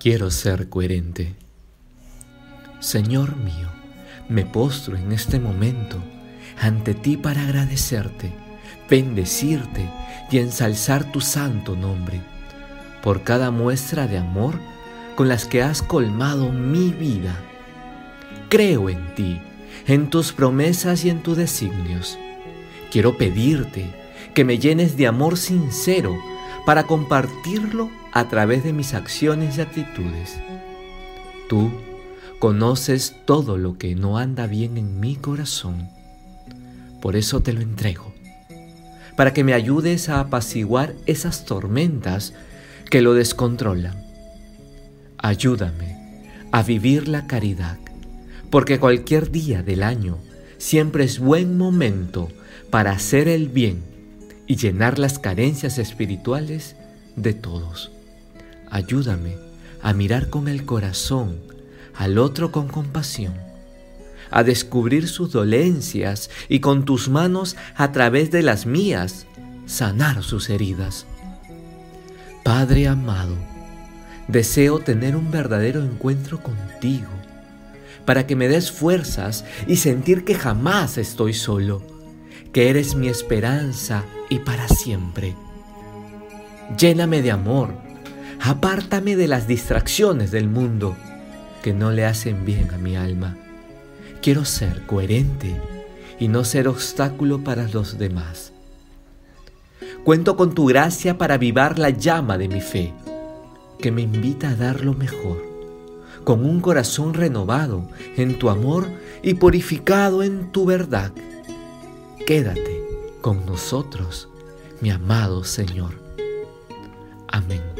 Quiero ser coherente. Señor mío, me postro en este momento ante ti para agradecerte, bendecirte y ensalzar tu santo nombre por cada muestra de amor con las que has colmado mi vida. Creo en ti, en tus promesas y en tus designios. Quiero pedirte que me llenes de amor sincero para compartirlo a través de mis acciones y actitudes. Tú conoces todo lo que no anda bien en mi corazón. Por eso te lo entrego, para que me ayudes a apaciguar esas tormentas que lo descontrolan. Ayúdame a vivir la caridad, porque cualquier día del año siempre es buen momento para hacer el bien y llenar las carencias espirituales de todos. Ayúdame a mirar con el corazón al otro con compasión, a descubrir sus dolencias y con tus manos a través de las mías sanar sus heridas. Padre amado, deseo tener un verdadero encuentro contigo para que me des fuerzas y sentir que jamás estoy solo, que eres mi esperanza y para siempre. Lléname de amor Apártame de las distracciones del mundo que no le hacen bien a mi alma. Quiero ser coherente y no ser obstáculo para los demás. Cuento con tu gracia para avivar la llama de mi fe, que me invita a dar lo mejor, con un corazón renovado en tu amor y purificado en tu verdad. Quédate con nosotros, mi amado Señor. Amén.